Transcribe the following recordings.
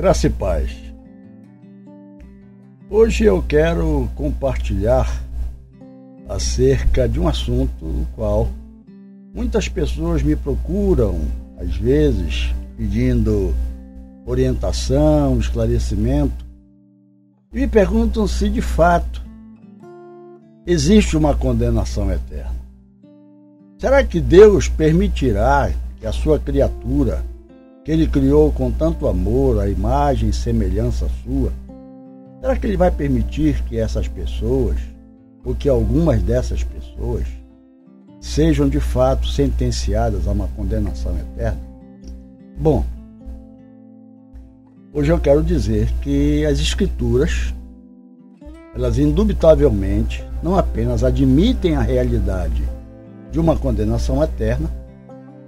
Graça e paz. Hoje eu quero compartilhar acerca de um assunto no qual muitas pessoas me procuram, às vezes, pedindo orientação, esclarecimento, e me perguntam se de fato existe uma condenação eterna. Será que Deus permitirá que a sua criatura que ele criou com tanto amor, a imagem e semelhança sua, será que ele vai permitir que essas pessoas, ou que algumas dessas pessoas, sejam de fato sentenciadas a uma condenação eterna? Bom, hoje eu quero dizer que as Escrituras, elas indubitavelmente não apenas admitem a realidade de uma condenação eterna,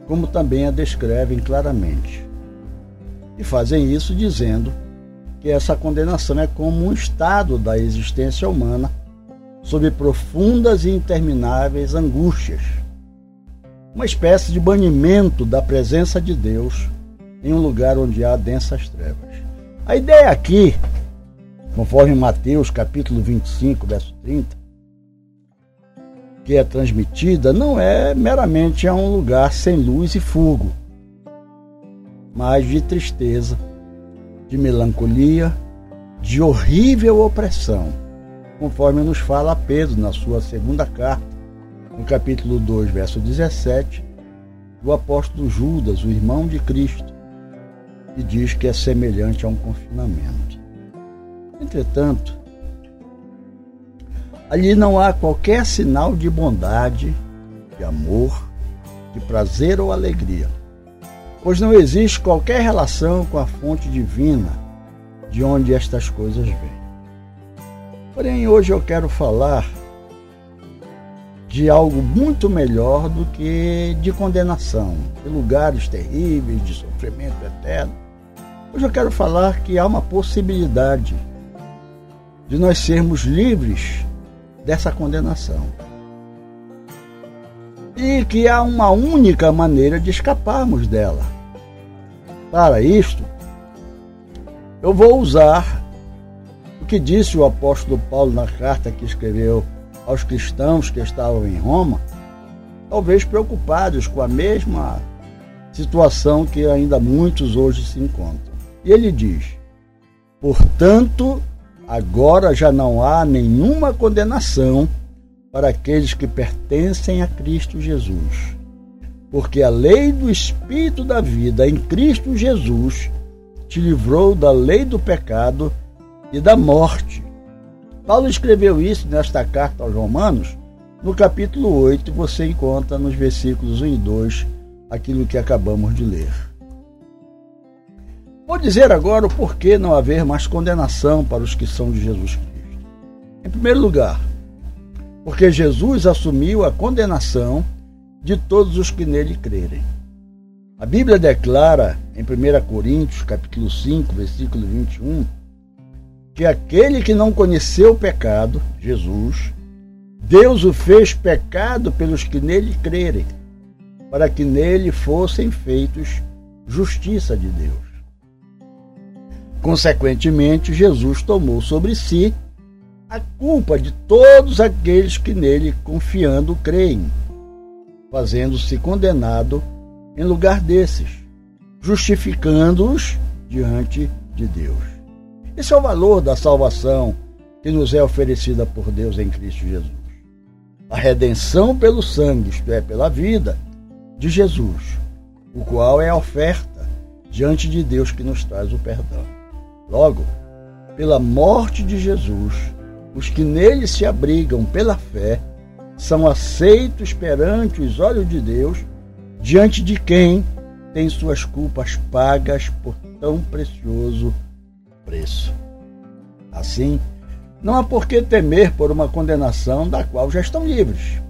como também a descrevem claramente. E fazem isso dizendo que essa condenação é como um estado da existência humana sob profundas e intermináveis angústias. Uma espécie de banimento da presença de Deus em um lugar onde há densas trevas. A ideia aqui, conforme Mateus capítulo 25, verso 30, que é transmitida não é meramente a um lugar sem luz e fogo, mas de tristeza, de melancolia, de horrível opressão, conforme nos fala Pedro na sua segunda carta, no capítulo 2, verso 17, do apóstolo Judas, o irmão de Cristo, que diz que é semelhante a um confinamento. Entretanto, Ali não há qualquer sinal de bondade, de amor, de prazer ou alegria, pois não existe qualquer relação com a fonte divina de onde estas coisas vêm. Porém, hoje eu quero falar de algo muito melhor do que de condenação, de lugares terríveis, de sofrimento eterno. Hoje eu quero falar que há uma possibilidade de nós sermos livres dessa condenação. E que há uma única maneira de escaparmos dela. Para isto, eu vou usar o que disse o apóstolo Paulo na carta que escreveu aos cristãos que estavam em Roma, talvez preocupados com a mesma situação que ainda muitos hoje se encontram. E ele diz: Portanto, Agora já não há nenhuma condenação para aqueles que pertencem a Cristo Jesus. Porque a lei do Espírito da vida em Cristo Jesus te livrou da lei do pecado e da morte. Paulo escreveu isso nesta carta aos Romanos, no capítulo 8, você encontra nos versículos 1 e 2 aquilo que acabamos de ler. Vou dizer agora o porquê não haver mais condenação para os que são de Jesus Cristo. Em primeiro lugar, porque Jesus assumiu a condenação de todos os que nele crerem. A Bíblia declara em 1 Coríntios, capítulo 5, versículo 21, que aquele que não conheceu o pecado, Jesus, Deus o fez pecado pelos que nele crerem, para que nele fossem feitos justiça de Deus. Consequentemente, Jesus tomou sobre si a culpa de todos aqueles que nele, confiando, creem, fazendo-se condenado em lugar desses, justificando-os diante de Deus. Esse é o valor da salvação que nos é oferecida por Deus em Cristo Jesus. A redenção pelo sangue, isto é, pela vida de Jesus, o qual é a oferta diante de Deus que nos traz o perdão. Logo, pela morte de Jesus, os que nele se abrigam pela fé são aceitos perante os olhos de Deus, diante de quem tem suas culpas pagas por tão precioso preço. Assim, não há por que temer por uma condenação da qual já estão livres.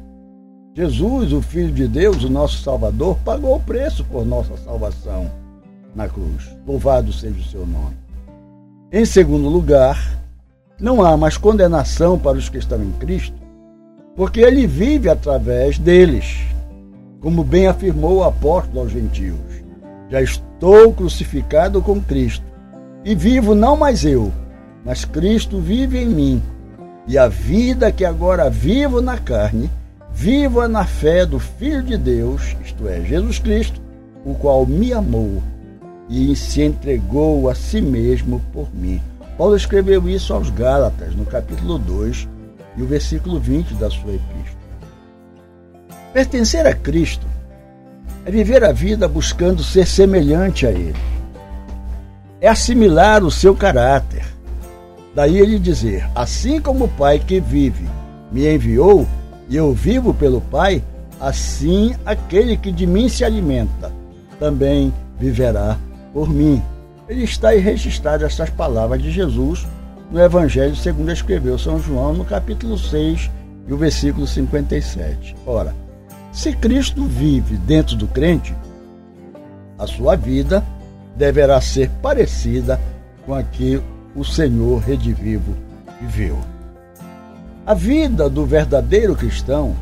Jesus, o Filho de Deus, o nosso Salvador, pagou o preço por nossa salvação na cruz. Louvado seja o seu nome. Em segundo lugar, não há mais condenação para os que estão em Cristo, porque ele vive através deles, como bem afirmou o apóstolo aos gentios. Já estou crucificado com Cristo, E vivo não mais eu, mas Cristo vive em mim. E a vida que agora vivo na carne, vivo na fé do Filho de Deus, isto é, Jesus Cristo, o qual me amou e se entregou a si mesmo por mim. Paulo escreveu isso aos Gálatas, no capítulo 2 e o versículo 20 da sua epístola. Pertencer a Cristo é viver a vida buscando ser semelhante a Ele. É assimilar o seu caráter. Daí ele dizer: Assim como o Pai que vive me enviou e eu vivo pelo Pai, assim aquele que de mim se alimenta também viverá por mim. Ele está aí registrado essas palavras de Jesus no Evangelho segundo escreveu São João no capítulo 6 e o versículo 57. Ora, se Cristo vive dentro do crente, a sua vida deverá ser parecida com a que o Senhor redivivo viveu. A vida do verdadeiro cristão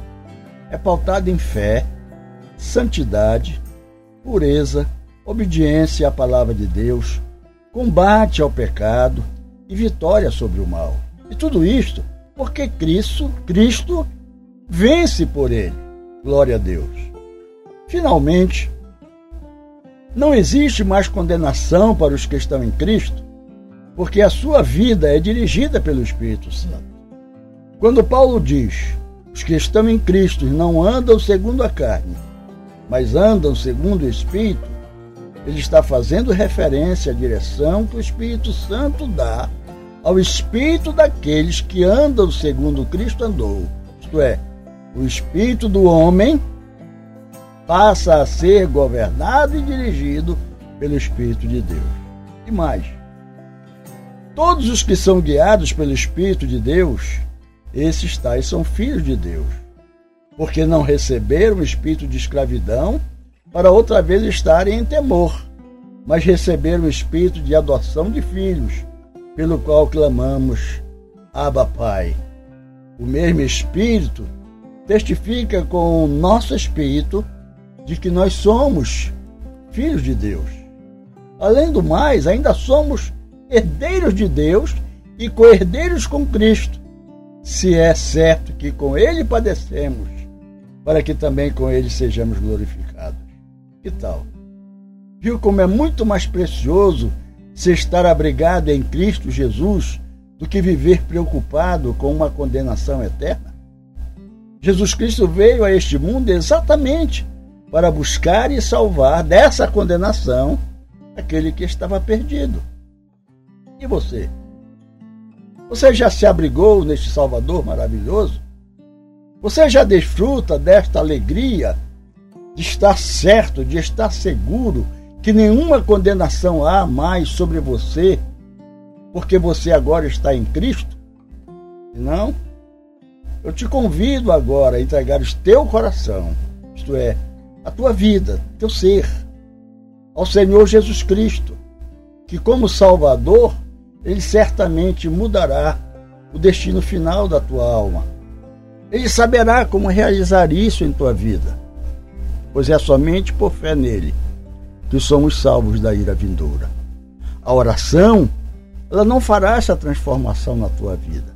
é pautada em fé, santidade, pureza, obediência à palavra de Deus, combate ao pecado e vitória sobre o mal. E tudo isto porque Cristo, Cristo vence por ele. Glória a Deus. Finalmente, não existe mais condenação para os que estão em Cristo, porque a sua vida é dirigida pelo Espírito Santo. Quando Paulo diz: os que estão em Cristo não andam segundo a carne, mas andam segundo o Espírito, ele está fazendo referência à direção que o Espírito Santo dá ao espírito daqueles que andam segundo Cristo andou, isto é, o espírito do homem passa a ser governado e dirigido pelo Espírito de Deus. E mais, todos os que são guiados pelo Espírito de Deus, esses tais são filhos de Deus, porque não receberam o espírito de escravidão para outra vez estarem em temor, mas receberam o espírito de adoção de filhos, pelo qual clamamos, Abba Pai. O mesmo espírito testifica com o nosso espírito de que nós somos filhos de Deus. Além do mais, ainda somos herdeiros de Deus e co-herdeiros com Cristo, se é certo que com Ele padecemos, para que também com Ele sejamos glorificados. Que tal? Viu como é muito mais precioso se estar abrigado em Cristo Jesus do que viver preocupado com uma condenação eterna? Jesus Cristo veio a este mundo exatamente para buscar e salvar dessa condenação aquele que estava perdido. E você? Você já se abrigou neste Salvador maravilhoso? Você já desfruta desta alegria de estar certo, de estar seguro que nenhuma condenação há mais sobre você, porque você agora está em Cristo? Não? Eu te convido agora a entregar o teu coração, isto é, a tua vida, teu ser, ao Senhor Jesus Cristo, que como Salvador, Ele certamente mudará o destino final da tua alma. Ele saberá como realizar isso em tua vida, pois é somente por fé nele que somos salvos da ira vindoura. A oração, ela não fará essa transformação na tua vida.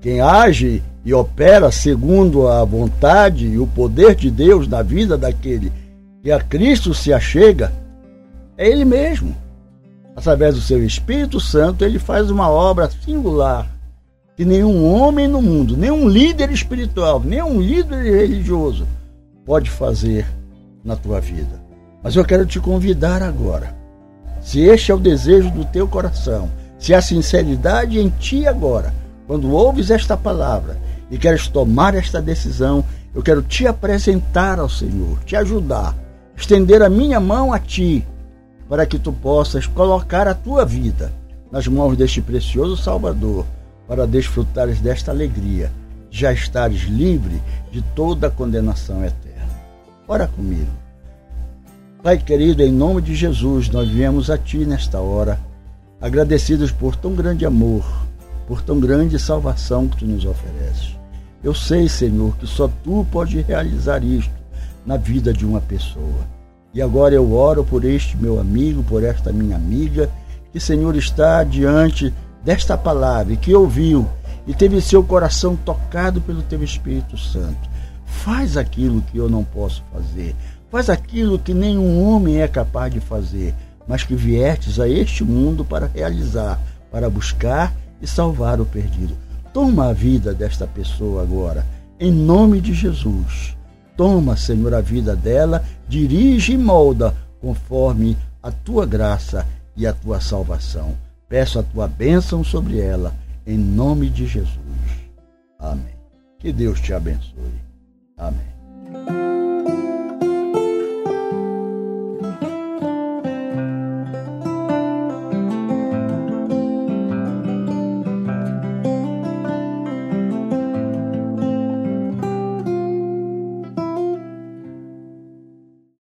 Quem age e opera segundo a vontade e o poder de Deus na vida daquele que a Cristo se achega, é Ele mesmo. Através do seu Espírito Santo, ele faz uma obra singular que nenhum homem no mundo, nenhum líder espiritual, nenhum líder religioso pode fazer na tua vida. Mas eu quero te convidar agora. Se este é o desejo do teu coração, se há sinceridade em ti agora, quando ouves esta palavra e queres tomar esta decisão, eu quero te apresentar ao Senhor, te ajudar, estender a minha mão a ti, para que tu possas colocar a tua vida nas mãos deste precioso Salvador, para desfrutares desta alegria, já estares livre de toda a condenação eterna. Ora comigo. Pai querido, em nome de Jesus, nós viemos a Ti nesta hora, agradecidos por tão grande amor, por tão grande salvação que Tu nos ofereces. Eu sei, Senhor, que só Tu pode realizar isto na vida de uma pessoa. E agora eu oro por este meu amigo, por esta minha amiga, que, Senhor, está diante desta palavra que ouviu e teve seu coração tocado pelo teu Espírito Santo. Faz aquilo que eu não posso fazer. Faz aquilo que nenhum homem é capaz de fazer, mas que viestes a este mundo para realizar, para buscar e salvar o perdido. Toma a vida desta pessoa agora, em nome de Jesus. Toma, Senhor, a vida dela, dirige e molda conforme a tua graça e a tua salvação. Peço a tua bênção sobre ela, em nome de Jesus. Amém. Que Deus te abençoe. Amém.